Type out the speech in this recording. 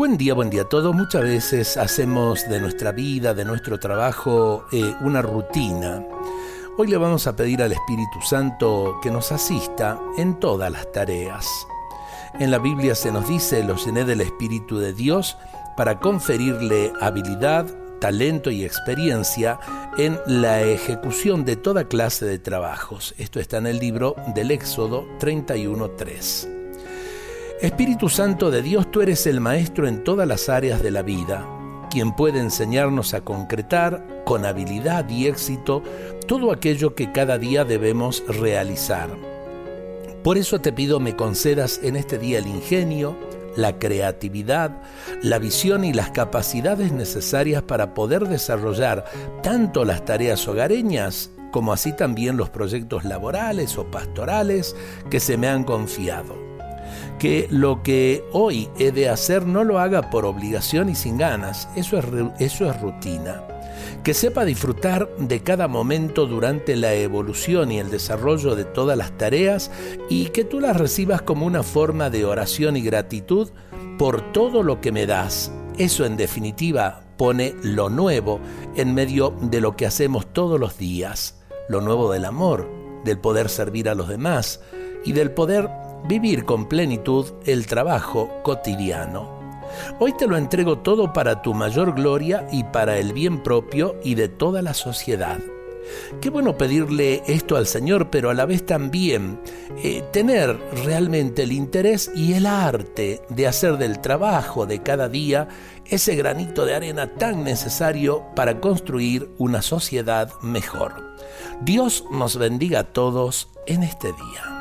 Buen día, buen día a todos. Muchas veces hacemos de nuestra vida, de nuestro trabajo, eh, una rutina. Hoy le vamos a pedir al Espíritu Santo que nos asista en todas las tareas. En la Biblia se nos dice, lo llené del Espíritu de Dios para conferirle habilidad, talento y experiencia en la ejecución de toda clase de trabajos. Esto está en el libro del Éxodo 31.3. Espíritu Santo de Dios, tú eres el Maestro en todas las áreas de la vida, quien puede enseñarnos a concretar con habilidad y éxito todo aquello que cada día debemos realizar. Por eso te pido me concedas en este día el ingenio, la creatividad, la visión y las capacidades necesarias para poder desarrollar tanto las tareas hogareñas como así también los proyectos laborales o pastorales que se me han confiado que lo que hoy he de hacer no lo haga por obligación y sin ganas, eso es, eso es rutina. Que sepa disfrutar de cada momento durante la evolución y el desarrollo de todas las tareas y que tú las recibas como una forma de oración y gratitud por todo lo que me das. Eso en definitiva pone lo nuevo en medio de lo que hacemos todos los días, lo nuevo del amor, del poder servir a los demás y del poder vivir con plenitud el trabajo cotidiano. Hoy te lo entrego todo para tu mayor gloria y para el bien propio y de toda la sociedad. Qué bueno pedirle esto al Señor, pero a la vez también eh, tener realmente el interés y el arte de hacer del trabajo de cada día ese granito de arena tan necesario para construir una sociedad mejor. Dios nos bendiga a todos en este día.